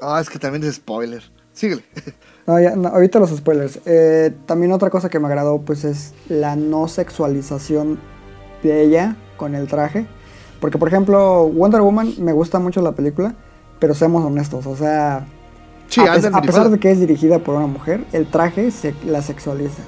H: Ah, es que también es spoiler. Síguele.
C: No, ya, no, ahorita los spoilers. Eh, también otra cosa que me agradó pues es la no sexualización de ella con el traje. Porque por ejemplo Wonder Woman me gusta mucho la película, pero seamos honestos, o sea,
H: Sí,
C: a, pes-
H: andan
C: a pesar de que es dirigida por una mujer, el traje se la sexualiza.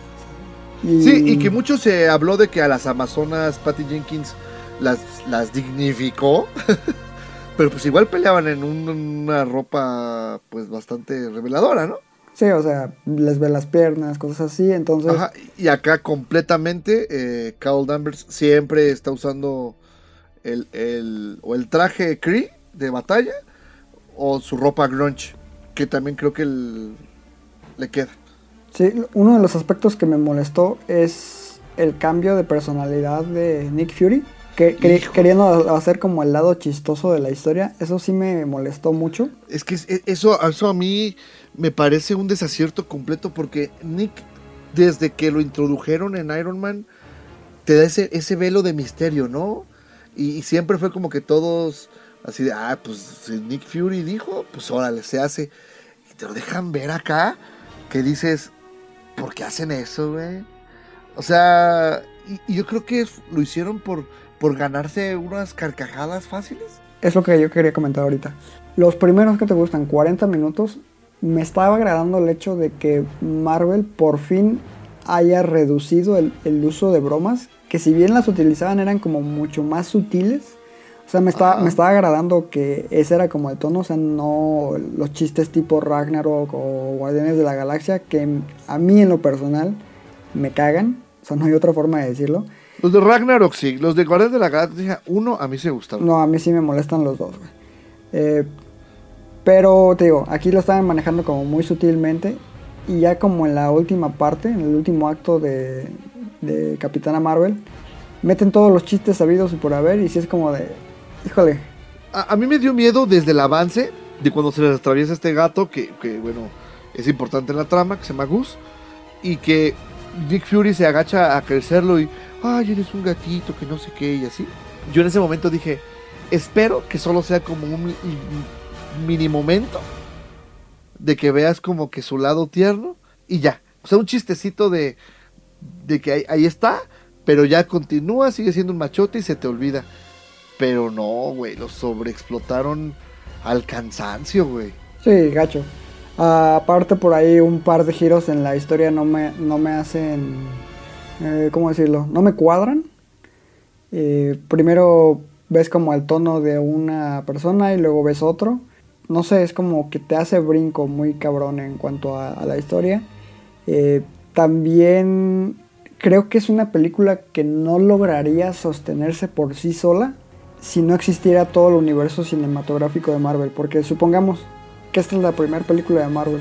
C: Y-
H: Sí, y que mucho se habló de que a las amazonas Patty Jenkins las, las dignificó. Pero pues igual peleaban en un- una ropa pues bastante reveladora, ¿no?
C: Sí, o sea, les ve las piernas, cosas así, entonces...
H: Ajá, y acá completamente eh, Carol Danvers siempre está usando el, el- o el traje Kree de batalla o su ropa grunge, que también creo que el- le queda.
C: Sí, uno de los aspectos que me molestó es el cambio de personalidad de Nick Fury. Que, queriendo hacer como el lado chistoso de la historia. Eso sí me molestó mucho.
H: Es que es- eso, eso a mí me parece un desacierto completo porque Nick, desde que lo introdujeron en Iron Man, te da ese, ese velo de misterio, ¿no? Y, y siempre fue como que todos así de, ah, pues si Nick Fury dijo, pues órale, se hace. Y te lo dejan ver acá, que dices, ¿por qué hacen eso, güey? O sea, y, yo creo que lo hicieron por, por ganarse unas carcajadas fáciles.
C: Es lo que yo quería comentar ahorita. Los primeros que te gustan, 40 minutos, me estaba agradando el hecho de que Marvel por fin haya reducido el, el uso de bromas, que si bien las utilizaban eran como mucho más sutiles. O sea, me estaba,
H: Ajá.
C: me estaba agradando que ese era como el tono, o sea, no los chistes tipo Ragnarok o Guardianes de la Galaxia, que a mí en lo personal me cagan, o sea, no hay otra forma de decirlo.
H: Los de Ragnarok sí, los de Guardianes de la Galaxia 1 a mí se gustaron.
C: No, a mí sí me molestan los dos, güey. Eh, pero te digo, aquí lo estaban manejando como muy sutilmente. Y ya como en la última parte, en el último acto de, de Capitana Marvel, meten todos los chistes sabidos y por haber. Y si es como de, híjole,
H: A, mí me dio miedo desde el avance de cuando se les atraviesa este gato, que, que, bueno, es importante en la trama, que se llama Gus, y que Nick Fury se agacha a crecerlo y, ay, eres un gatito, que no sé qué, y así. Yo en ese momento dije, espero que solo sea como un mini momento de que veas como que su lado tierno y ya. O sea, un chistecito de, de que ahí, ahí está, pero ya continúa, sigue siendo un machote y se te olvida. Pero no, güey, lo sobreexplotaron al cansancio, güey.
C: Sí, gacho. Aparte por ahí un par de giros en la historia no me, no me hacen, eh, ¿cómo decirlo? No me cuadran. Eh, primero ves como el tono de una persona y luego ves otro. No sé, es como que te hace brinco muy cabrón en cuanto a, a la historia. Eh, también creo que es una película que no lograría sostenerse por sí sola si no existiera todo el universo cinematográfico de Marvel. Porque supongamos que esta es la primera película de Marvel.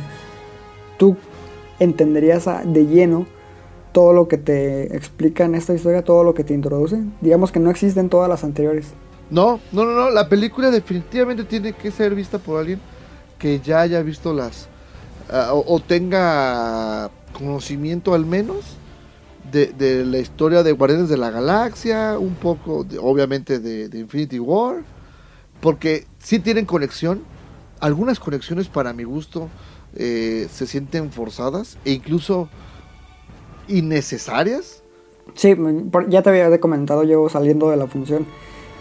C: Tú entenderías de lleno todo lo que te explica en esta historia, todo lo que te introduce. Digamos que no existen todas las anteriores.
H: No, no, no, no, la película definitivamente tiene que ser vista por alguien que ya haya visto las, ah, o tenga conocimiento al menos de, de la historia de Guardianes de la Galaxia, un poco, de- obviamente, de, de Infinity War, porque sí tienen conexión, algunas conexiones para mi gusto eh, se sienten forzadas e incluso innecesarias.
C: Sí, ya te había comentado yo saliendo de la función.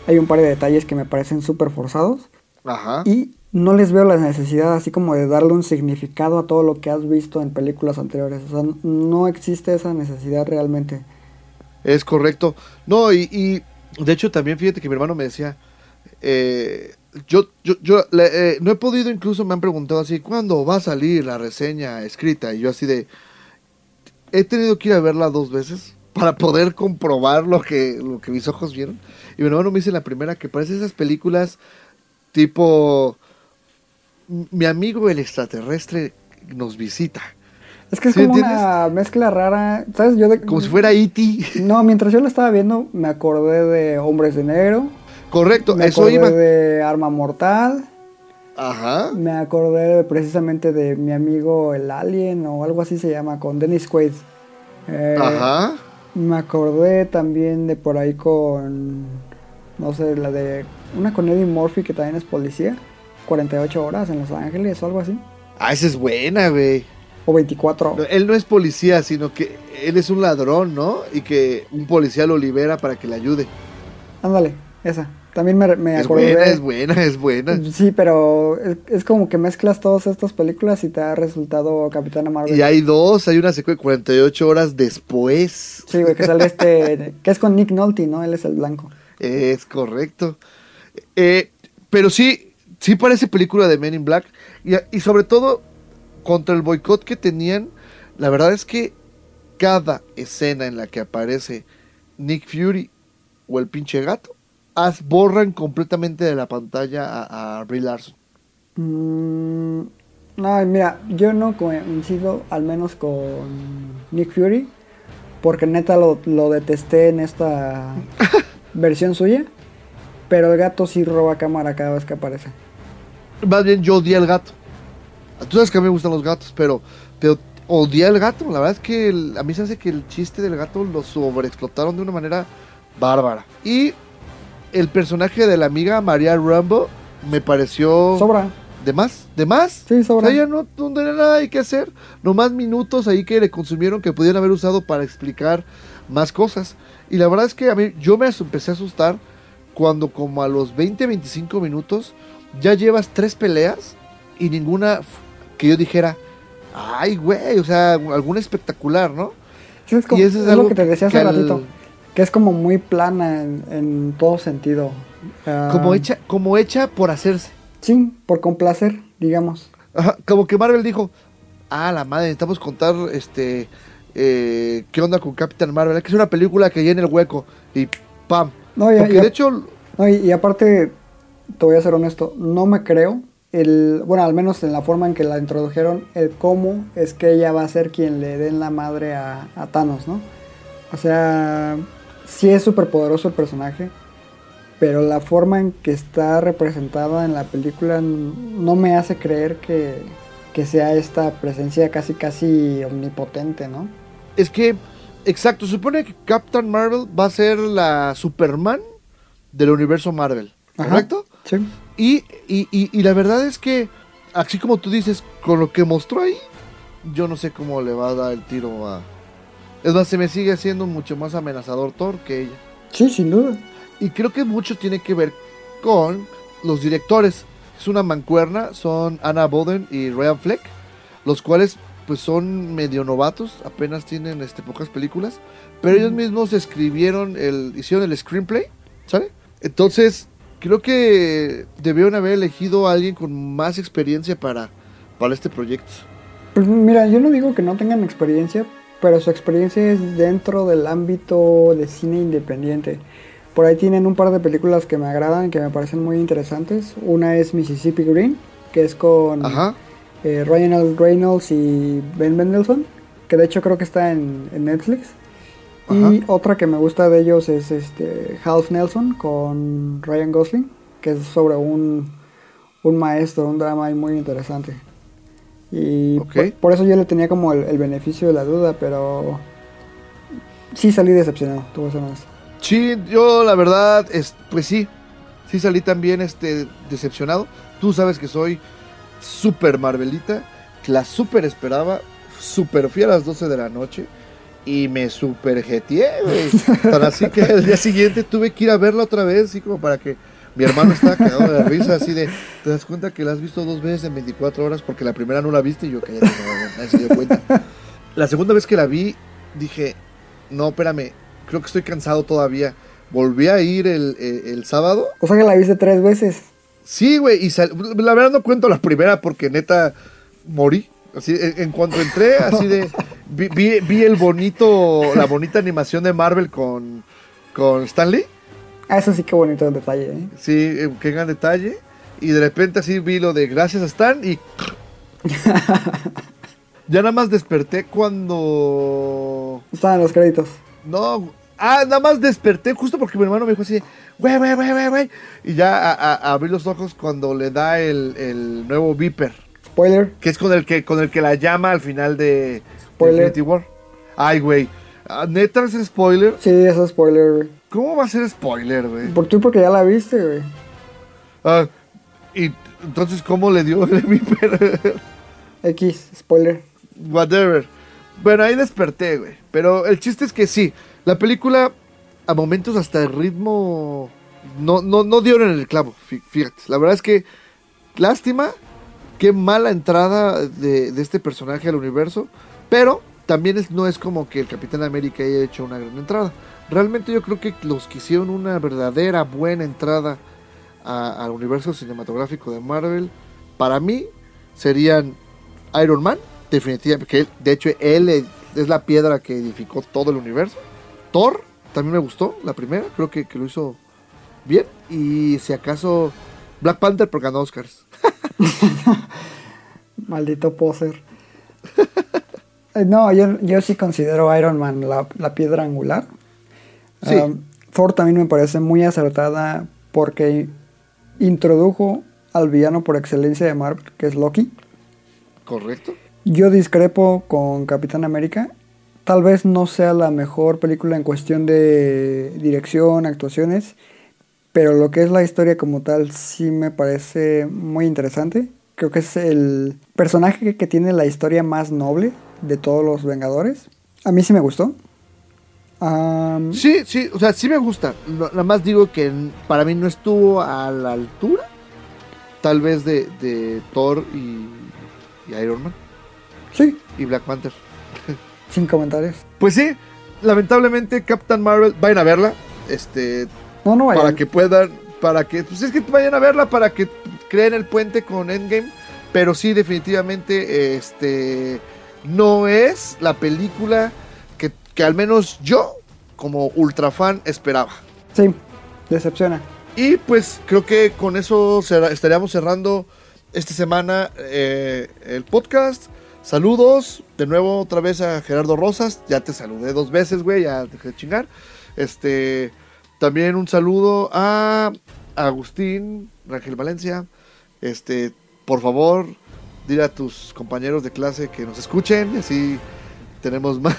C: Hay un par de detalles que me parecen súper forzados.
H: Ajá.
C: Y no les veo la necesidad así como de darle un significado a todo lo que has visto en películas anteriores. O sea, no existe esa necesidad realmente.
H: Es correcto. No, y, de hecho también fíjate que mi hermano me decía, eh, yo, yo, yo eh, no he podido, incluso me han preguntado así, ¿cuándo va a salir la reseña escrita? Y yo así de, he tenido que ir a verla dos veces para poder comprobar lo que, lo que mis ojos vieron. Y mi hermano me dice la primera que parece esas películas tipo, mi amigo el extraterrestre nos visita.
C: Es que es
H: ¿Sí
C: como
H: entiendes?
C: una mezcla rara. ¿Sabes? Yo de-
H: Como si fuera E.T.
C: No, mientras yo lo estaba viendo, me acordé de Hombres de Negro.
H: Correcto,
C: Me
H: eso
C: acordé
H: iba.
C: de Arma Mortal.
H: Ajá.
C: Me acordé precisamente de mi amigo el Alien o algo así se llama, con Dennis Quaid. Eh,
H: Ajá.
C: Me acordé también de por ahí con, no sé, la de una con Eddie Murphy que también es policía. 48 horas en Los Ángeles o algo así.
H: Ah, esa es buena, güey.
C: O 24.
H: No, él no es policía, sino que él es un ladrón, ¿no? Y que un policía lo libera para que le ayude.
C: Ándale, esa. También me, me
H: Es
C: acordé.
H: buena, es buena, es buena.
C: Sí, pero es, es como que mezclas todas estas películas y te ha resultado Capitana Marvel.
H: Y hay dos, hay una secuencia 48 horas después.
C: Sí, güey, que sale este, que es con Nick Nolte, ¿no? Él es el blanco.
H: Es correcto. Eh, pero sí, sí parece película de Men in Black. Y, y sobre todo, contra el boicot que tenían, la verdad es que cada escena en la que aparece Nick Fury o el pinche gato, as- borran completamente de la pantalla a, a Brie Larson.
C: Mm, no, mira, yo no coincido al menos con Nick Fury, porque neta lo, lo detesté en esta versión suya, pero el gato sí roba cámara cada vez que aparece.
H: Más bien, yo odié al gato. Tú sabes que a mí me gustan los gatos, pero, pero odié al gato. La verdad es que el- a mí se hace que el chiste del gato lo sobreexplotaron de una manera bárbara. Y el personaje de la amiga María Rambo me pareció
C: Sobra.
H: de más, de más.
C: Sí, sobra.
H: O sea, ya no, no tenía nada que hacer. Nomás minutos ahí que le consumieron que pudieran haber usado para explicar más cosas. Y la verdad es que a mí, yo me empecé a asustar cuando como a los 20, 25 minutos ya llevas tres peleas y ninguna que yo dijera, ay, güey, o sea, alguna espectacular, ¿no?
C: Sí, es, como-
H: Y eso es
C: es
H: algo
C: lo que te decía hace
H: que
C: ratito, que es como muy plana en, en todo sentido. Ah,
H: Como hecha, como hecha por hacerse.
C: Sí, por complacer, digamos.
H: Ajá, como que Marvel dijo, ah, la madre, necesitamos contar este eh, qué onda con Captain Marvel, que es una película que llena el hueco y pam.
C: No, y-
H: Porque
C: y-
H: de hecho,
C: No, y, y aparte, te voy a ser honesto, no me creo. El, bueno, al menos en la forma en que la introdujeron, el cómo es que ella va a ser quien le den la madre a, a Thanos, ¿no? O sea, sí es súper poderoso el personaje, pero la forma en que está representada en la película no me hace creer que, que sea esta presencia casi casi omnipotente, ¿no?
H: Es que, exacto, supone que Captain Marvel va a ser la Superman del universo Marvel. ¿correcto?
C: Sí.
H: Y, y, y, y la verdad es que, así como tú dices, con lo que mostró ahí, yo no sé cómo le va a dar el tiro a... Es más, se me sigue haciendo mucho más amenazador Thor que ella.
C: Sí, sin duda.
H: Y creo que mucho tiene que ver con los directores. Es una mancuerna, son Anna Boden y Ryan Fleck, los cuales pues son medio novatos, apenas tienen este, pocas películas, pero ellos mismos escribieron, el, hicieron el screenplay, ¿sale? Entonces, creo que debieron haber elegido a alguien con más experiencia para, para este proyecto.
C: Pues mira, yo no digo que no tengan experiencia, pero su experiencia es dentro del ámbito de cine independiente. Por ahí tienen un par de películas que me agradan, que me parecen muy interesantes. Una es Mississippi Green, que es con eh, Ryan. Reynolds y Ben Mendelsohn, que de hecho creo que está en, en Netflix. Y otra que me gusta de ellos es este Half Nelson con Ryan Gosling, que es sobre un, un maestro, un drama ahí muy interesante. Y por, por eso yo le tenía como el, el beneficio de la duda, pero sí salí decepcionado, te voy a ser honesto.
H: Sí, yo la verdad, es, pues sí, sí salí también este, decepcionado. Tú sabes que soy súper Marvelita, la súper esperaba, súper fui a las 12 de la noche y me súper jeteé, güey. Tan así que el día siguiente tuve que ir a verla otra vez, así como para que mi hermano estaba cagado de la risa, así de, ¿te das cuenta que la has visto dos veces en 24 horas? Porque la primera no la viste y yo, cállate, no, nadie se dio cuenta. La segunda vez que la vi, dije, no, espérame, creo que estoy cansado todavía. Volví a ir el, el- el sábado.
C: O sea que la viste tres veces.
H: Sí, güey, y sal- la verdad no cuento la primera porque neta morí. Así, en, cuanto entré, así de. Vi, vi- vi el bonito, la bonita animación de Marvel con, con Stanley.
C: Ah, eso sí que bonito el detalle, ¿eh?
H: Sí, eh, qué gran detalle. Y de repente así vi lo de gracias a Stan y. ya nada más desperté cuando.
C: Estaban los créditos.
H: No, ah, nada más desperté justo porque mi hermano me dijo así, güey, güey, güey, güey, güey. Y ya a- a- abrí los ojos cuando le da el, el nuevo Viper,
C: Spoiler.
H: que es con el que, con el que la llama al final de, de
C: Spoiler.
H: Infinity War. Ay, güey. Ah, Neta es spoiler.
C: Sí, es spoiler, güey.
H: ¿Cómo va a ser spoiler, güey?
C: Por tú porque ya la viste, güey.
H: Ah, y entonces, ¿cómo le dio el?
C: X, spoiler.
H: Whatever. Bueno, ahí desperté, güey. Pero el chiste es que sí, la película a momentos hasta el ritmo no, no, no dieron en el clavo, fí- fíjate. La verdad es que lástima, qué mala entrada de, este personaje al universo, pero también no es como que el Capitán América haya hecho una gran entrada. Realmente yo creo que los que hicieron una verdadera buena entrada al universo cinematográfico de Marvel, para mí serían Iron Man, definitivamente, que de hecho él es es la piedra que edificó todo el universo. Thor, también me gustó, la primera, creo que, que lo hizo bien. Y si acaso Black Panther porque ganó Oscars.
C: Maldito poser. Eh, no, yo, yo sí considero Iron Man la, la piedra angular.
H: Sí.
C: Um, Thor también me parece muy acertada porque introdujo al villano por excelencia de Marvel, que es Loki.
H: ¿Correcto?
C: Yo discrepo con Capitán América. Tal vez no sea la mejor película en cuestión de dirección, actuaciones, pero lo que es la historia como tal sí me parece muy interesante. Creo que es el personaje que tiene la historia más noble de todos los Vengadores. A mí sí me gustó.
H: Sí, sí, o sea, sí me gusta. No- Nada más digo que para mí no estuvo a la altura, tal vez de, de Thor y, y Iron Man
C: sí,
H: y Black Panther.
C: sin comentarios.
H: Pues sí, lamentablemente Captain Marvel, vayan a verla, este,
C: No, no vayan.
H: para que puedan, para que, pues es que vayan a verla para que creen el puente con Endgame, pero sí definitivamente, este, no es la película que, que al menos yo, como ultra fan, esperaba.
C: Sí, decepciona.
H: Y pues creo que con eso estaríamos cerrando esta semana eh, el podcast. Saludos de nuevo otra vez a Gerardo Rosas. Ya te saludé dos veces, güey, ya dejé de chingar. Este, también un saludo a Agustín Rangel Valencia. Este, por favor, dile a tus compañeros de clase que nos escuchen, y así tenemos más,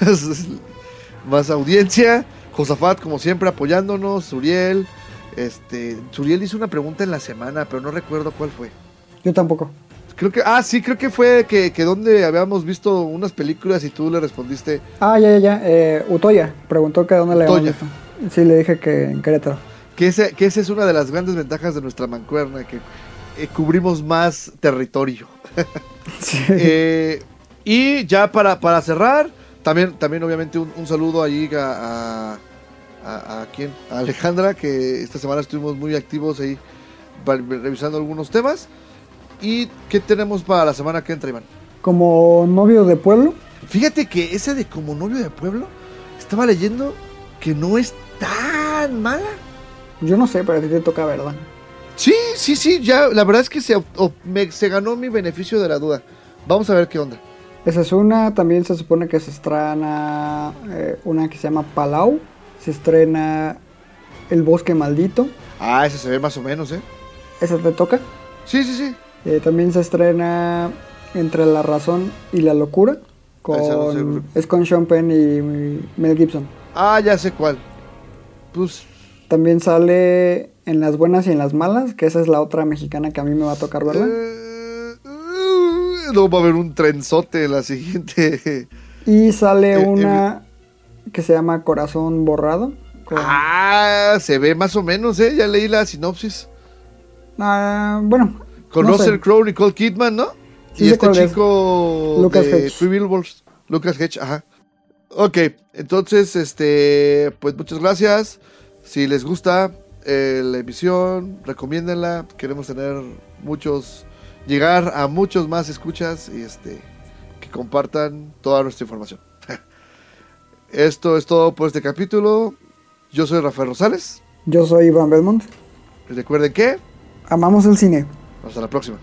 H: más audiencia. Josafat, como siempre, apoyándonos. Uriel, este, Uriel hizo una pregunta en la semana, pero no recuerdo cuál fue.
C: Yo tampoco.
H: Creo que, ah, sí, creo que fue que, que donde habíamos visto unas películas y tú le respondiste.
C: Ah, ya, ya, ya. Eh, Utoya preguntó que dónde le habíamos
H: Utoya.
C: visto. Sí, le dije que en Querétaro.
H: Que, ese, que esa es una de las grandes ventajas de nuestra mancuerna, que eh, cubrimos más territorio.
C: Sí.
H: Eh, y ya para, para cerrar, también, también obviamente un, un saludo ahí a, a, a, a quién? A Alejandra, que esta semana estuvimos muy activos ahí revisando algunos temas. ¿Y qué tenemos para la semana que entra, Iván?
C: Como novio de pueblo.
H: Fíjate que esa de como novio de pueblo, estaba leyendo que no es tan mala.
C: Yo no sé, pero a ti te toca, ¿verdad?
H: Sí, sí, sí, ya, la verdad es que se, o- me- se ganó mi beneficio de la duda. Vamos a ver qué onda.
C: Esa es una. También se supone que se estrena eh, una que se llama Palau. Se estrena El Bosque Maldito.
H: Ah, ese se ve más o menos, ¿eh?
C: Esa te toca.
H: Sí, sí, sí.
C: Eh, también se estrena Entre la Razón y la Locura.
H: Esa no sé,
C: Con,
H: bro.
C: es con Sean Penn y Mel Gibson.
H: Ah, ya sé cuál. Pues,
C: También sale En las Buenas y en las Malas, que esa es la otra mexicana que a mí me va a tocar verla.
H: eh, no va a haber un trenzote en la siguiente.
C: Y sale
H: eh,
C: una que se llama Corazón Borrado. con-
H: Ah, se ve más o menos, ¿eh? Ya leí la sinopsis.
C: Ah, bueno.
H: Con
C: no
H: Russell. Crowe, Nicole Kidman, ¿no?
C: Sí
H: y este
C: cuál es.
H: chico
C: Lucas
H: de Billboards. Lucas Hedge, ajá. Ok, entonces, este, pues muchas gracias. Si les gusta eh, la emisión, recomiéndenla. Queremos tener muchos, llegar a muchos más escuchas y este, que compartan toda nuestra información. Esto es todo por este capítulo. Yo soy Rafael Rosales.
C: Yo soy Iván Belmont.
H: Recuerden que
C: Amamos el cine.
H: hasta la próxima.